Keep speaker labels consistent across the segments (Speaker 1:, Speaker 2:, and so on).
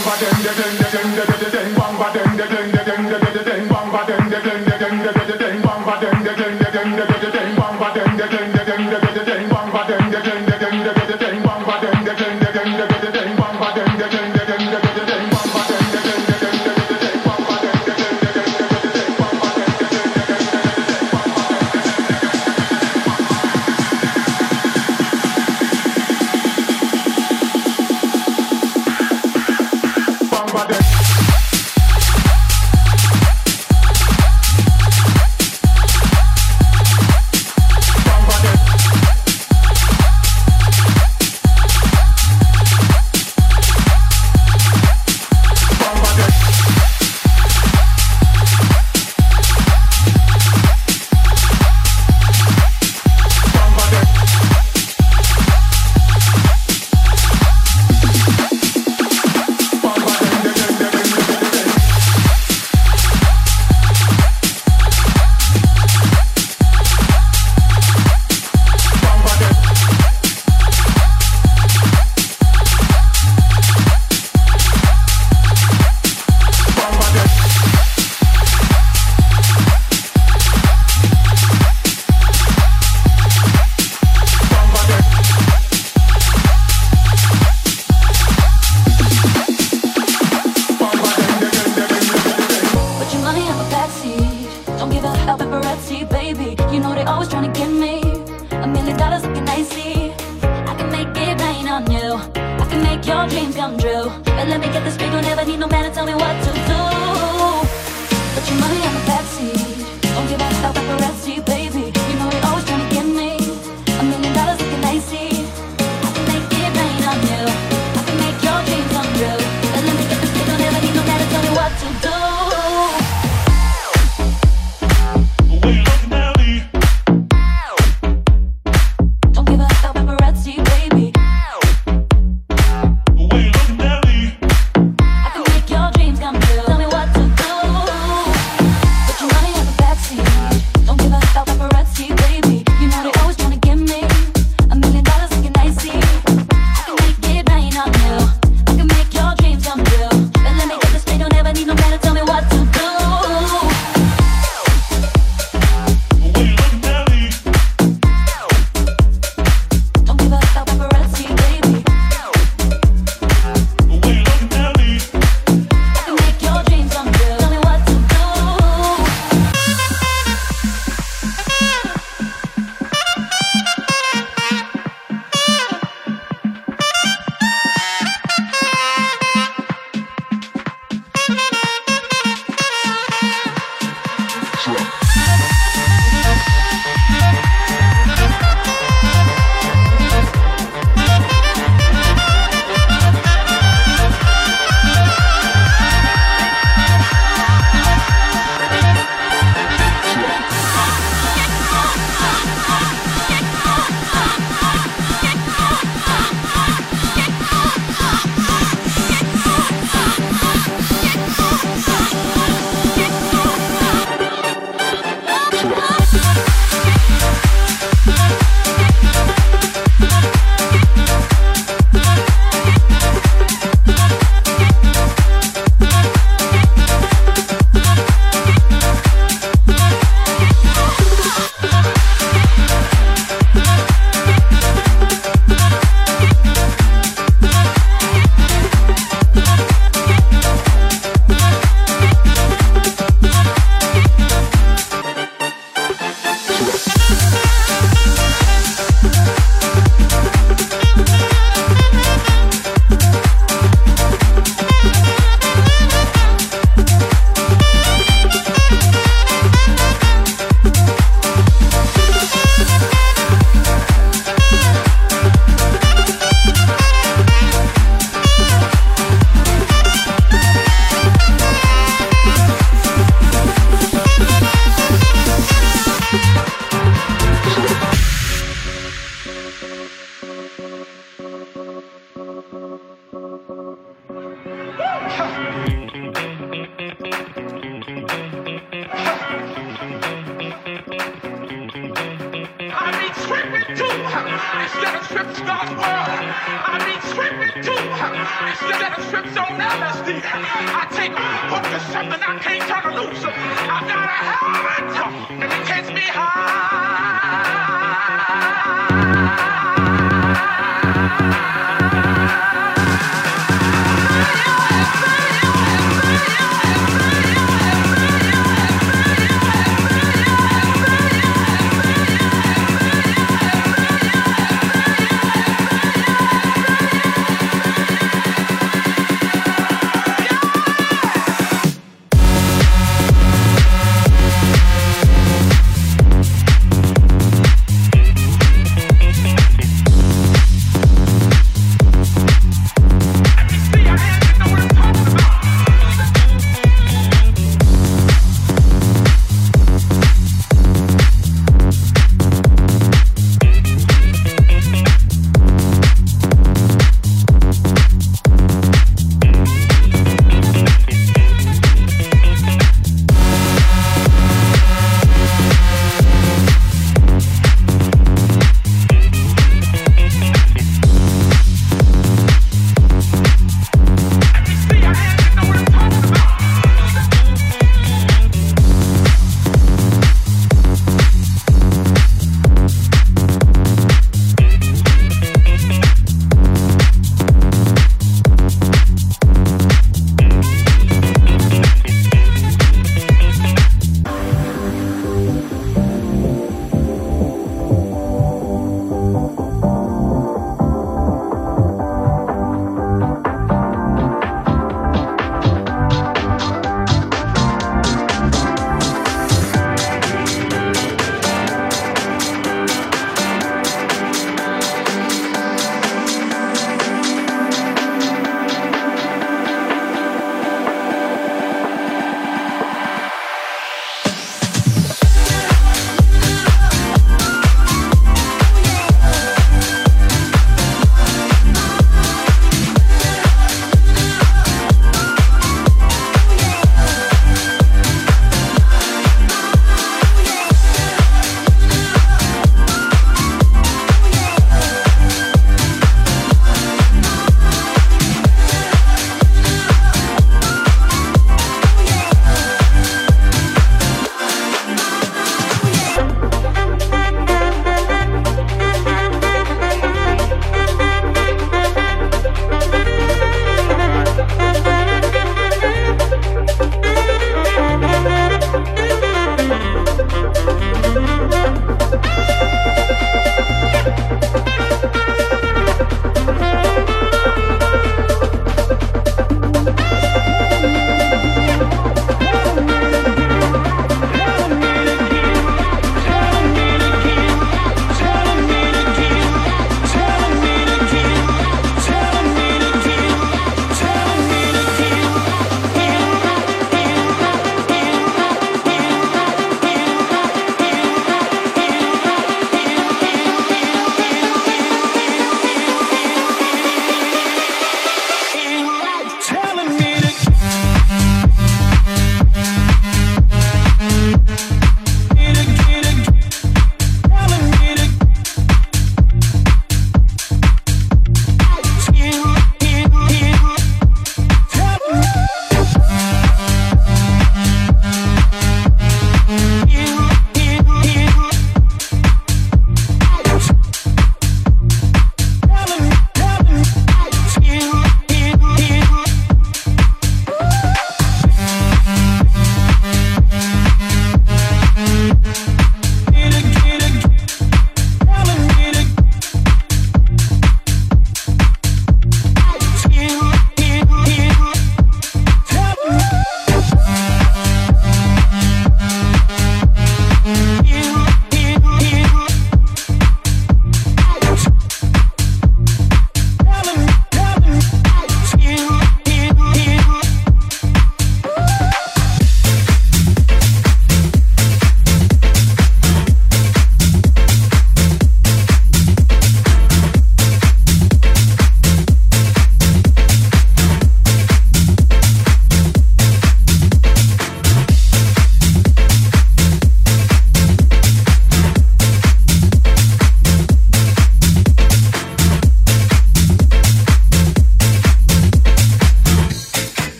Speaker 1: But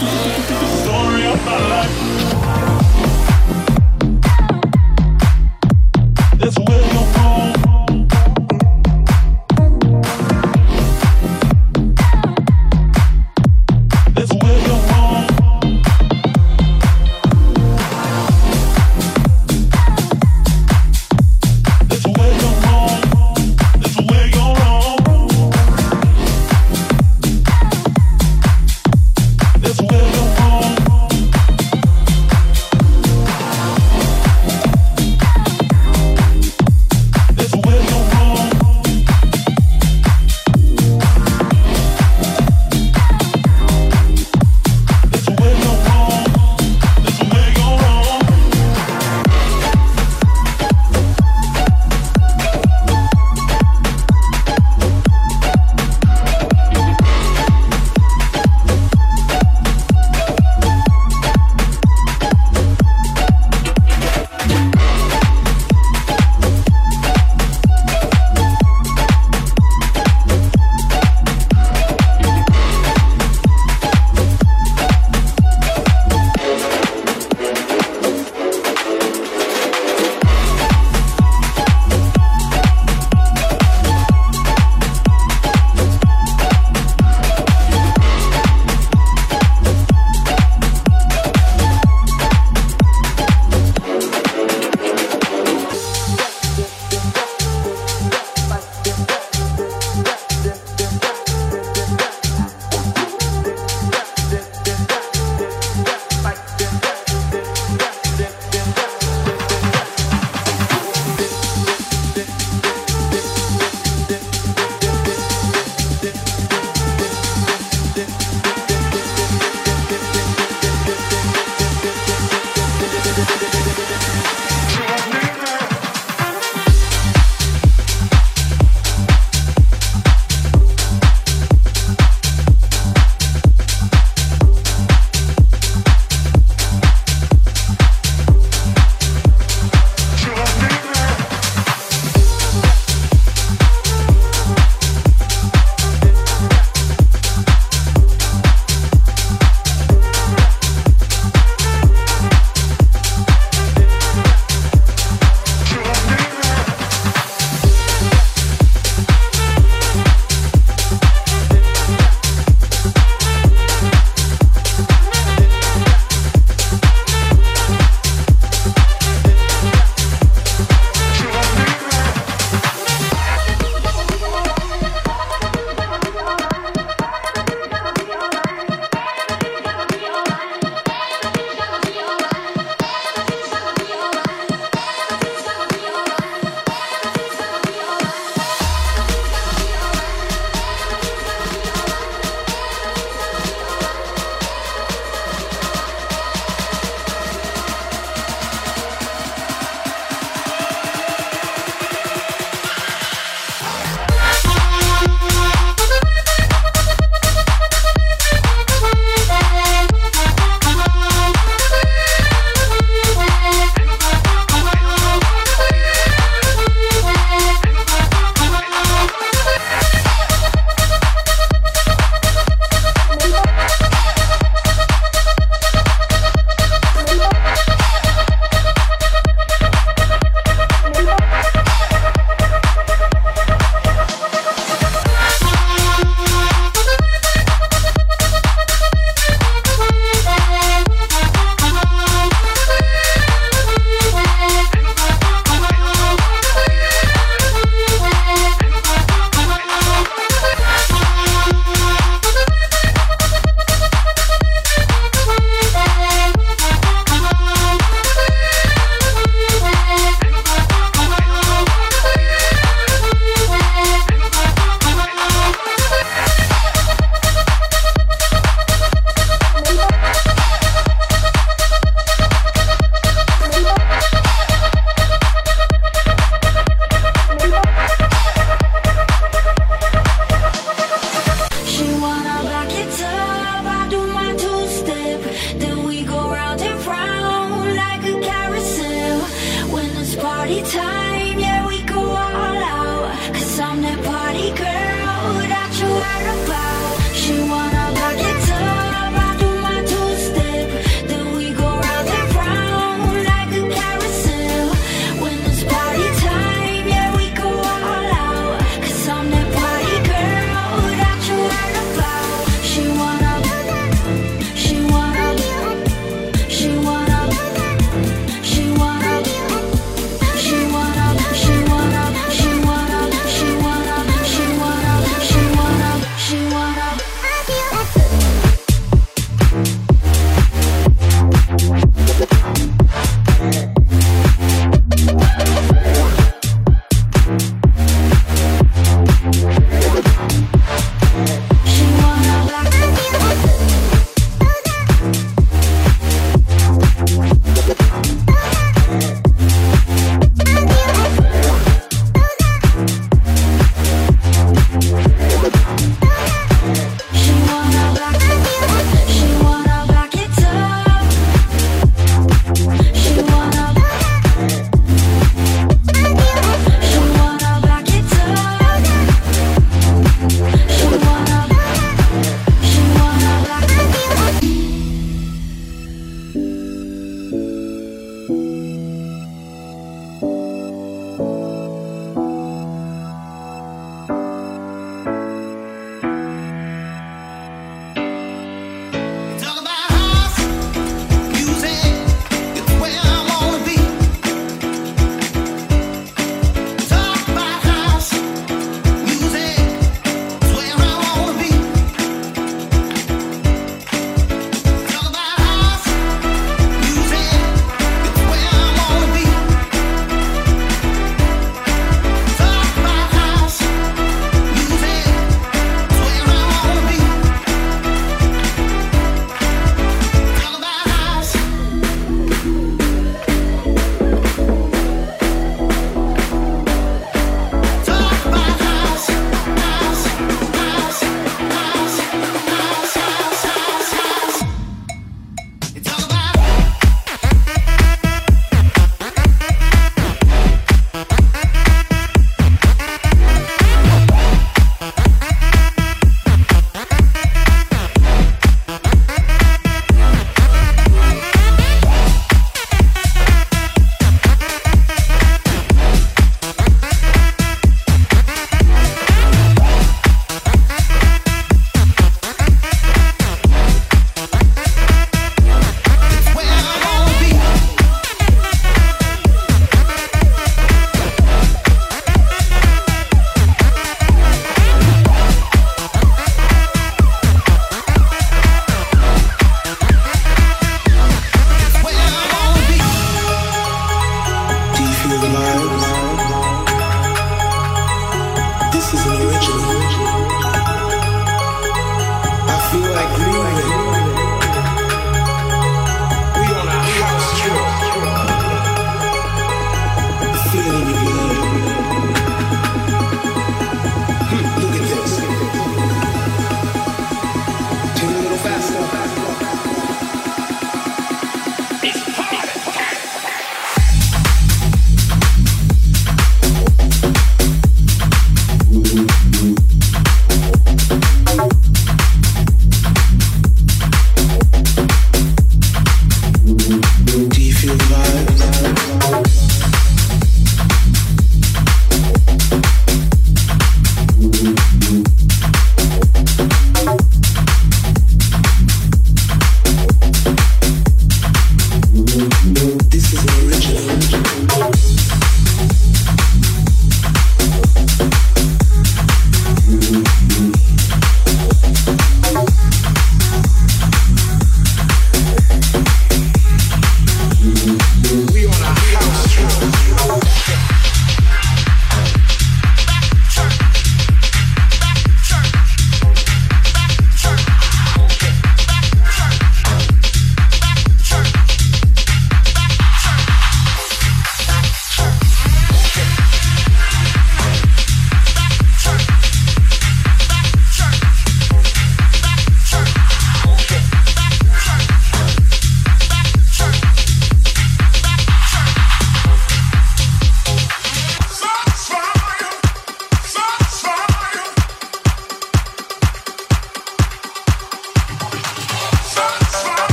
Speaker 2: life. Story of my life.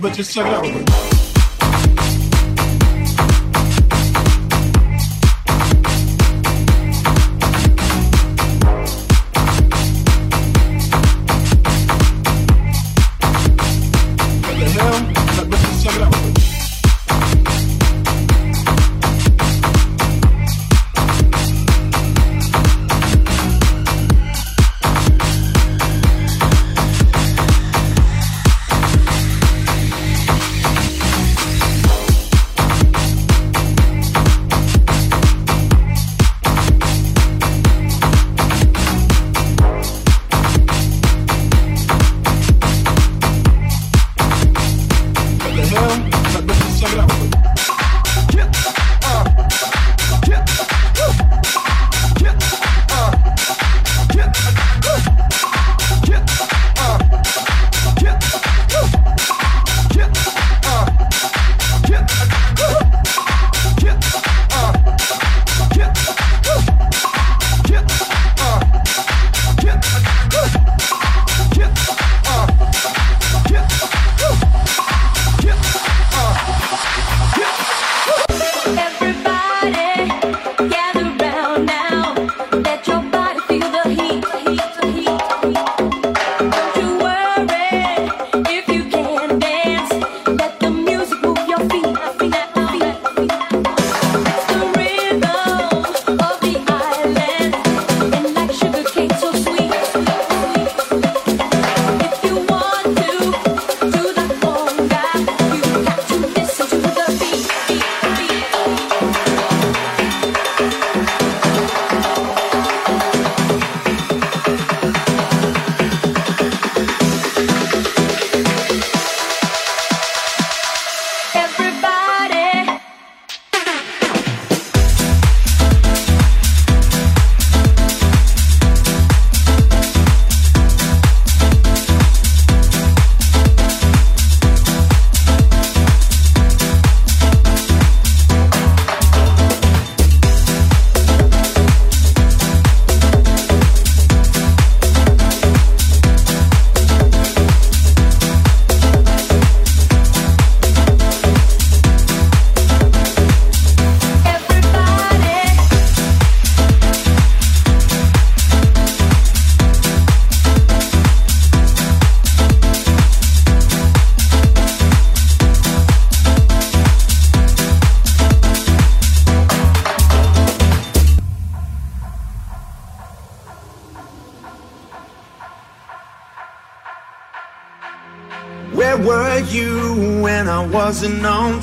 Speaker 1: But just check it out.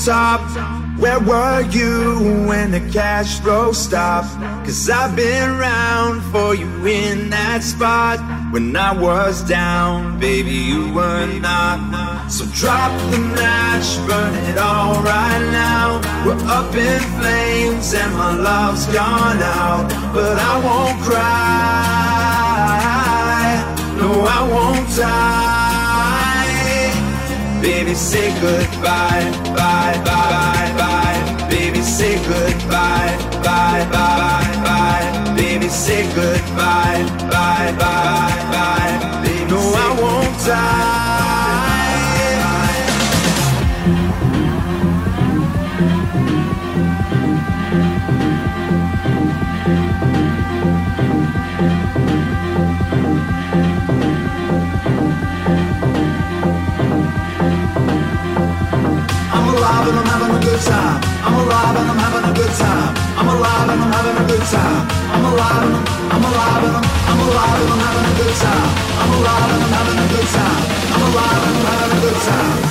Speaker 3: Top? Where were you when the cash flow stopped? Cause I've been around for you in that spot. When I was down, baby, you were not. So drop the match, burn it all right now. We're up in flames and my love's gone out. But I won't cry, no, I won't die. Baby, say goodbye, bye, bye, bye. Baby, say goodbye, bye, bye, bye. Baby, say goodbye, bye, bye, bye. Baby, no, I won't die. good time. I'm alive and I'm having a good time. I'm alive and I'm having a good time. I'm alive and I'm, I'm alive and I'm, I'm alive and I'm having a good time. I'm alive and I'm having a good time.
Speaker 4: I'm alive and I'm having a good time.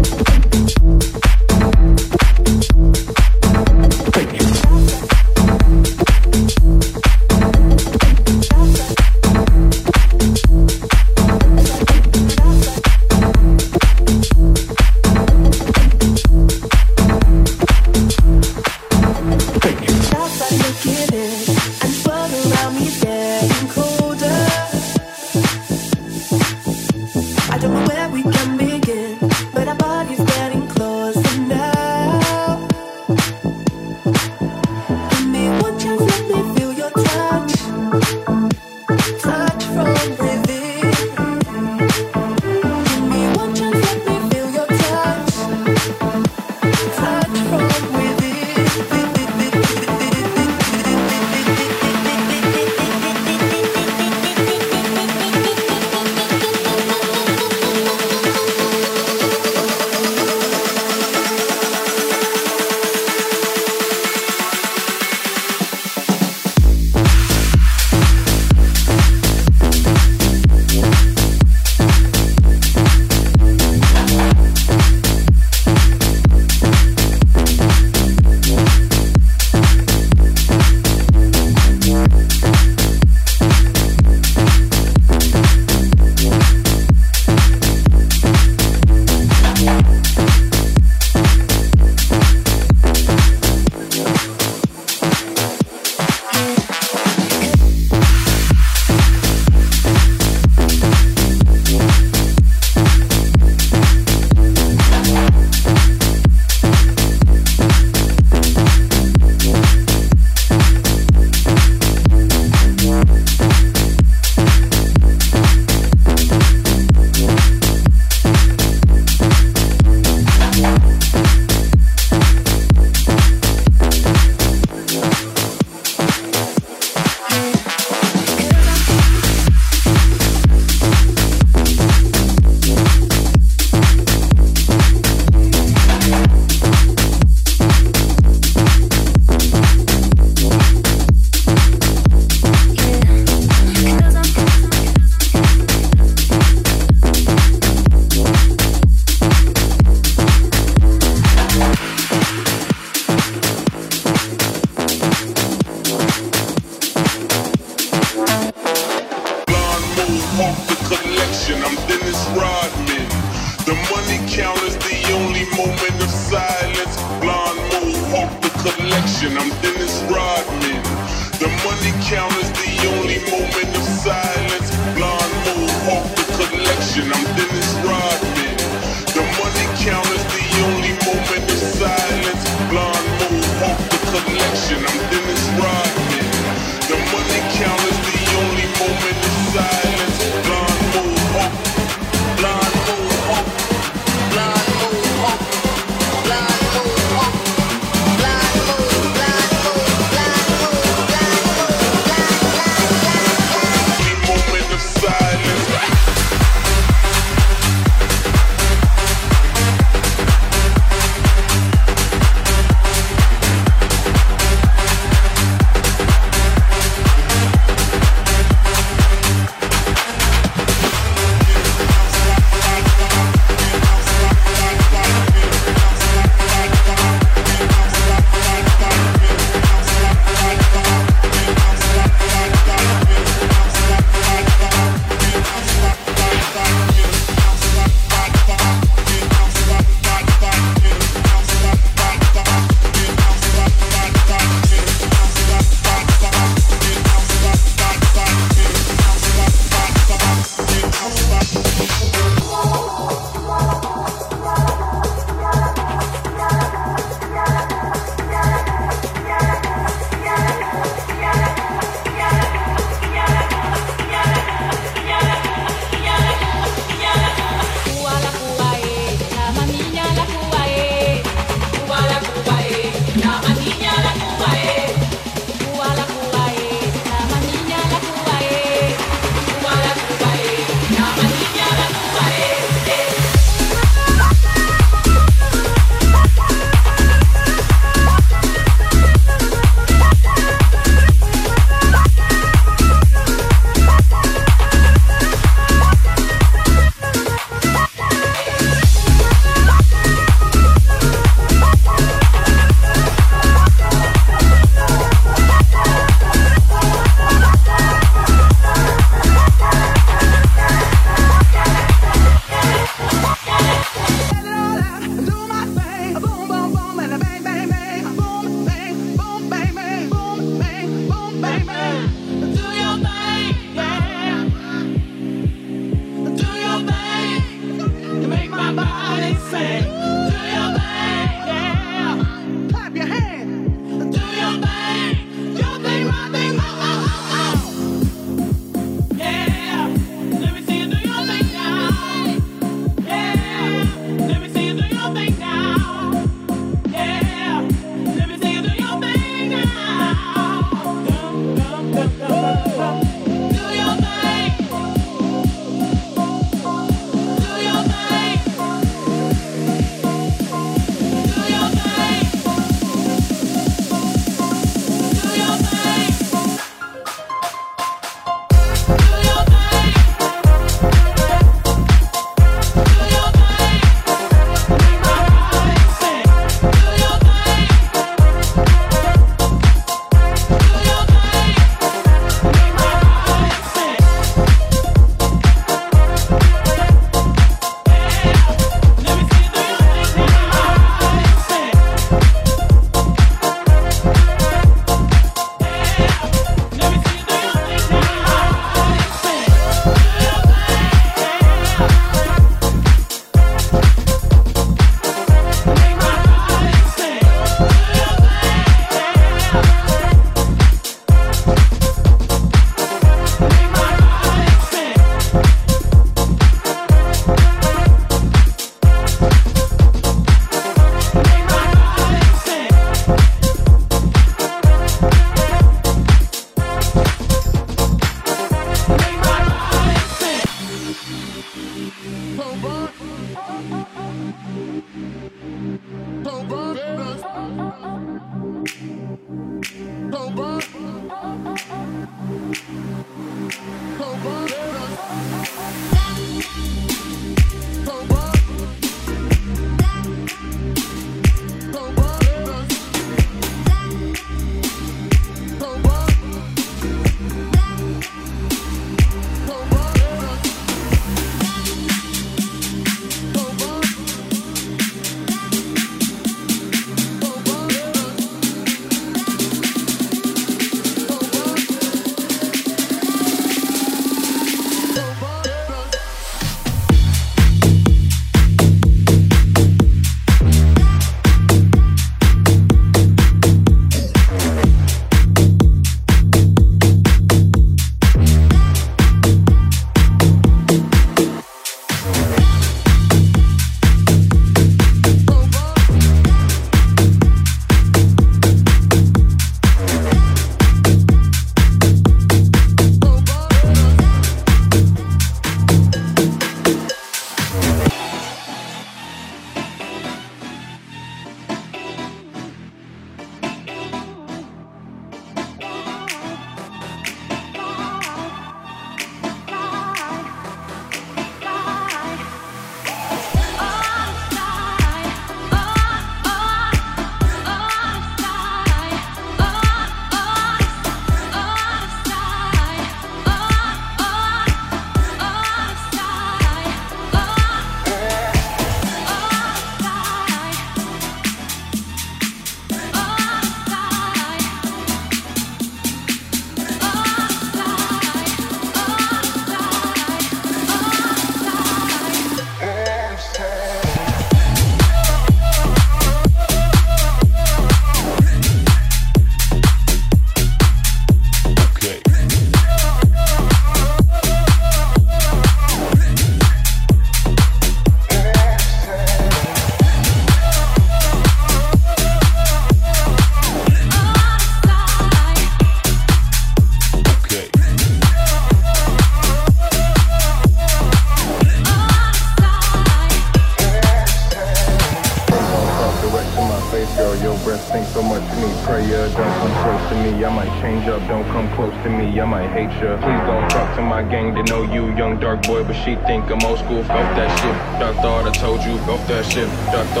Speaker 4: school, felt that shit. Doctor, I told you, felt that shit.
Speaker 5: Doctor.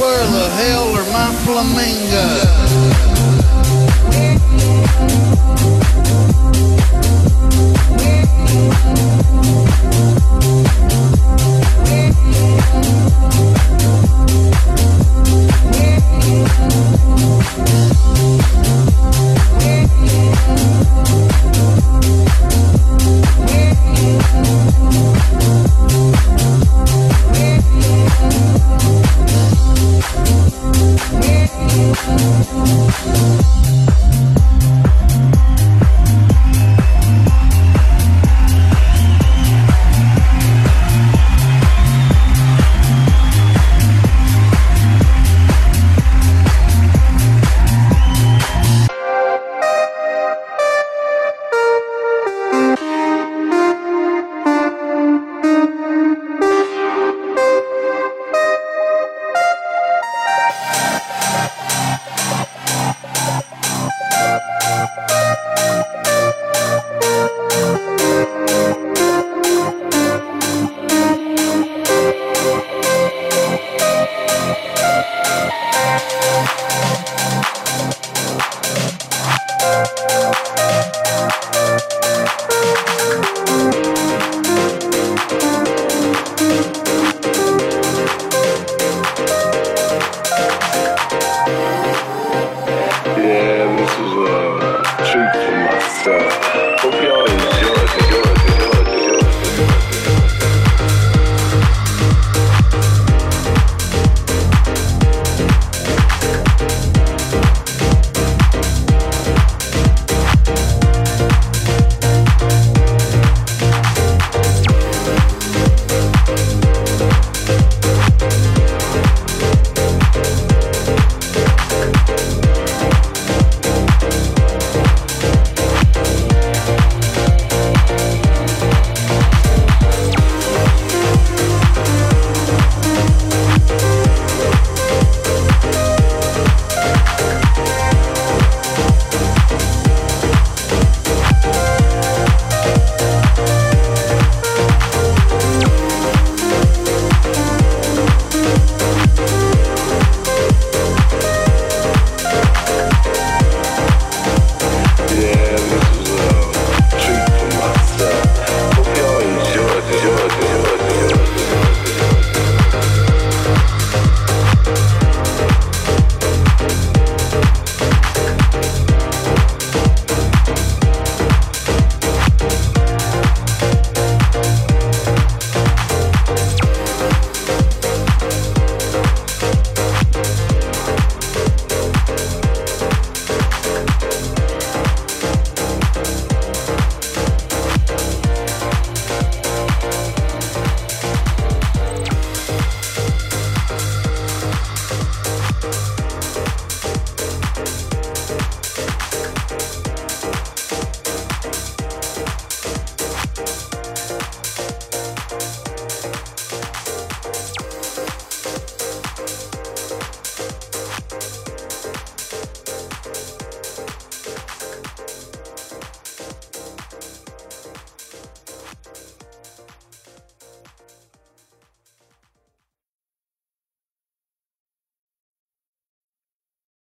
Speaker 5: where the hell are my flamingos?